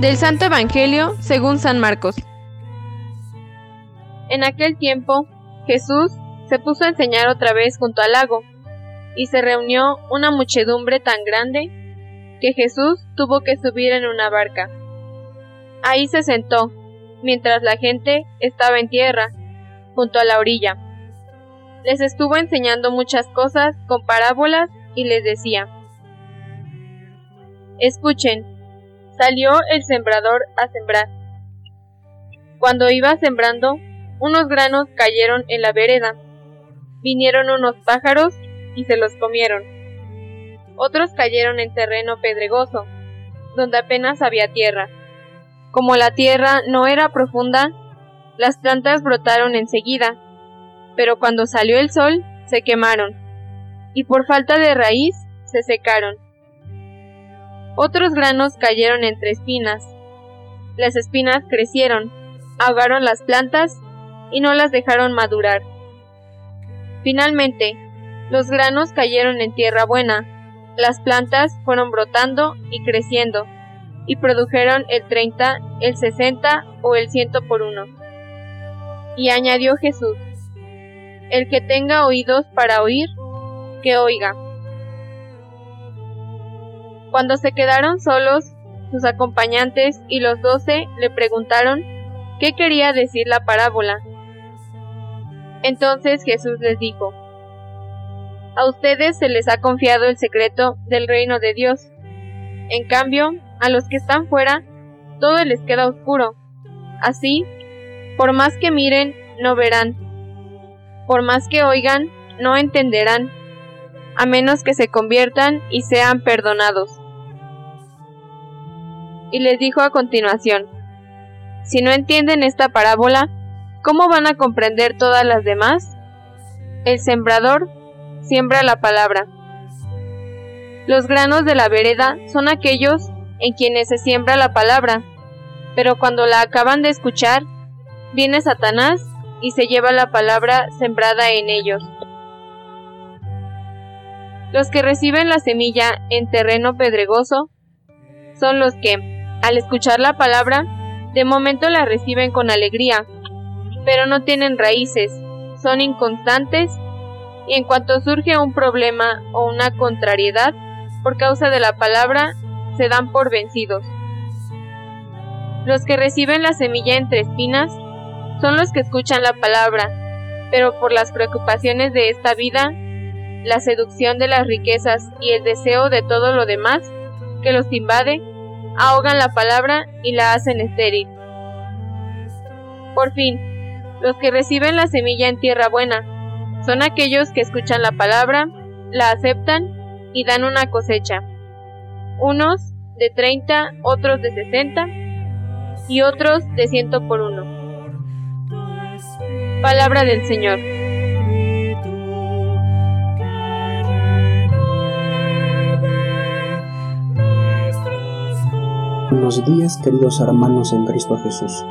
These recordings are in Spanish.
Del Santo Evangelio según San Marcos. En aquel tiempo, Jesús se puso a enseñar otra vez junto al lago, y se reunió una muchedumbre tan grande que Jesús tuvo que subir en una barca. Ahí se sentó, mientras la gente estaba en tierra, junto a la orilla. Les estuvo enseñando muchas cosas con parábolas y les decía, Escuchen, salió el sembrador a sembrar. Cuando iba sembrando, unos granos cayeron en la vereda. Vinieron unos pájaros y se los comieron. Otros cayeron en terreno pedregoso, donde apenas había tierra. Como la tierra no era profunda, las plantas brotaron enseguida, pero cuando salió el sol se quemaron, y por falta de raíz se secaron. Otros granos cayeron entre espinas. Las espinas crecieron, ahogaron las plantas y no las dejaron madurar. Finalmente, los granos cayeron en tierra buena, las plantas fueron brotando y creciendo, y produjeron el 30, el 60 o el ciento por uno. Y añadió Jesús, el que tenga oídos para oír, que oiga. Cuando se quedaron solos, sus acompañantes y los doce le preguntaron qué quería decir la parábola. Entonces Jesús les dijo, A ustedes se les ha confiado el secreto del reino de Dios. En cambio, a los que están fuera, todo les queda oscuro. Así, por más que miren, no verán. Por más que oigan, no entenderán, a menos que se conviertan y sean perdonados. Y les dijo a continuación, si no entienden esta parábola, ¿cómo van a comprender todas las demás? El sembrador siembra la palabra. Los granos de la vereda son aquellos en quienes se siembra la palabra, pero cuando la acaban de escuchar, viene Satanás y se lleva la palabra sembrada en ellos. Los que reciben la semilla en terreno pedregoso son los que, al escuchar la palabra, de momento la reciben con alegría, pero no tienen raíces, son inconstantes y en cuanto surge un problema o una contrariedad por causa de la palabra, se dan por vencidos. Los que reciben la semilla entre espinas son los que escuchan la palabra, pero por las preocupaciones de esta vida, la seducción de las riquezas y el deseo de todo lo demás que los invade, ahogan la palabra y la hacen estéril. Por fin, los que reciben la semilla en tierra buena son aquellos que escuchan la palabra, la aceptan y dan una cosecha. Unos de 30, otros de 60 y otros de ciento por uno. Palabra del Señor. Buenos días queridos hermanos en Cristo Jesús.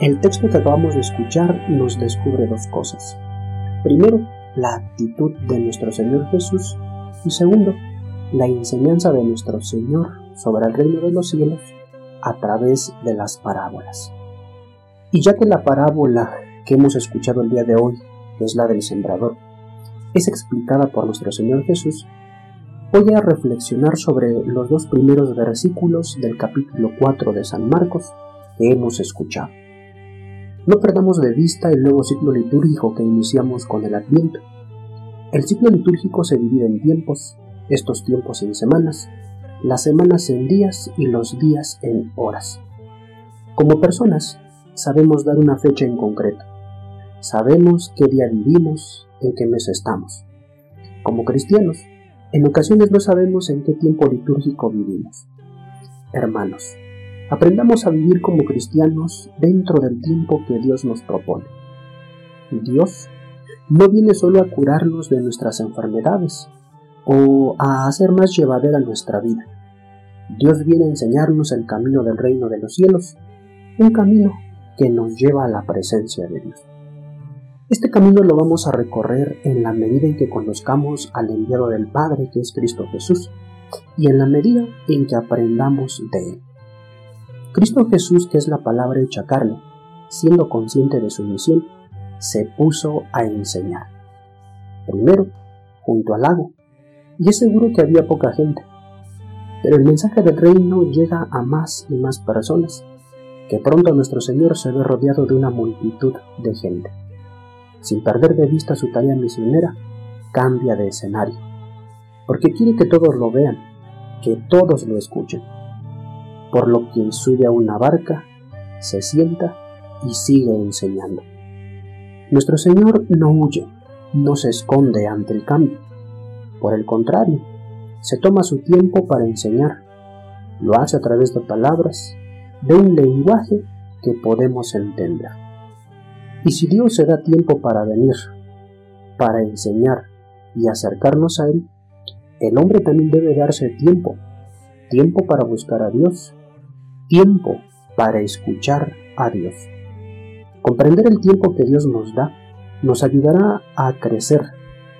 El texto que acabamos de escuchar nos descubre dos cosas. Primero, la actitud de nuestro Señor Jesús y segundo, la enseñanza de nuestro Señor sobre el reino de los cielos a través de las parábolas. Y ya que la parábola que hemos escuchado el día de hoy, que es la del sembrador, es explicada por nuestro Señor Jesús, voy a reflexionar sobre los dos primeros versículos del capítulo 4 de San Marcos que hemos escuchado. No perdamos de vista el nuevo ciclo litúrgico que iniciamos con el Adviento. El ciclo litúrgico se divide en tiempos, estos tiempos en semanas, las semanas en días y los días en horas. Como personas, sabemos dar una fecha en concreto. Sabemos qué día vivimos, en qué mes estamos. Como cristianos, en ocasiones no sabemos en qué tiempo litúrgico vivimos. Hermanos, Aprendamos a vivir como cristianos dentro del tiempo que Dios nos propone. Dios no viene solo a curarnos de nuestras enfermedades o a hacer más llevadera nuestra vida. Dios viene a enseñarnos el camino del reino de los cielos, un camino que nos lleva a la presencia de Dios. Este camino lo vamos a recorrer en la medida en que conozcamos al enviado del Padre que es Cristo Jesús y en la medida en que aprendamos de Él. Cristo Jesús, que es la palabra hecha carne, siendo consciente de su misión, se puso a enseñar. Primero, junto al lago, y es seguro que había poca gente, pero el mensaje del reino llega a más y más personas, que pronto nuestro Señor se ve rodeado de una multitud de gente. Sin perder de vista su tarea misionera, cambia de escenario, porque quiere que todos lo vean, que todos lo escuchen por lo que sube a una barca, se sienta y sigue enseñando. Nuestro Señor no huye, no se esconde ante el cambio. Por el contrario, se toma su tiempo para enseñar. Lo hace a través de palabras, de un lenguaje que podemos entender. Y si Dios se da tiempo para venir, para enseñar y acercarnos a Él, el hombre también debe darse tiempo, tiempo para buscar a Dios, tiempo para escuchar a Dios. Comprender el tiempo que Dios nos da nos ayudará a crecer,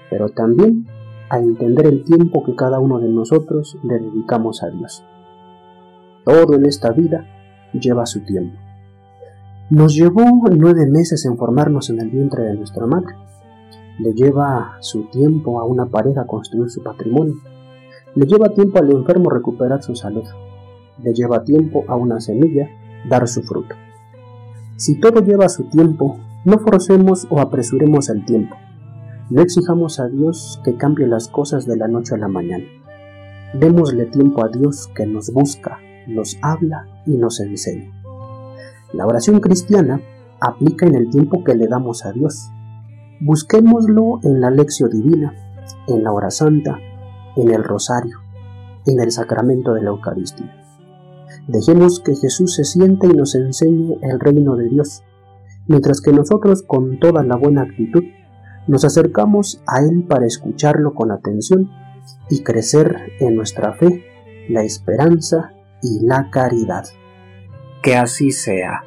pero también a entender el tiempo que cada uno de nosotros le dedicamos a Dios. Todo en esta vida lleva su tiempo. Nos llevó nueve meses en formarnos en el vientre de nuestra madre. Le lleva su tiempo a una pareja construir su patrimonio. Le lleva tiempo al enfermo recuperar su salud le lleva tiempo a una semilla dar su fruto. Si todo lleva su tiempo, no forcemos o apresuremos el tiempo. No exijamos a Dios que cambie las cosas de la noche a la mañana. Démosle tiempo a Dios que nos busca, nos habla y nos enseña. La oración cristiana aplica en el tiempo que le damos a Dios. Busquémoslo en la lección divina, en la hora santa, en el rosario, en el sacramento de la Eucaristía. Dejemos que Jesús se siente y nos enseñe el reino de Dios, mientras que nosotros con toda la buena actitud nos acercamos a Él para escucharlo con atención y crecer en nuestra fe, la esperanza y la caridad. Que así sea.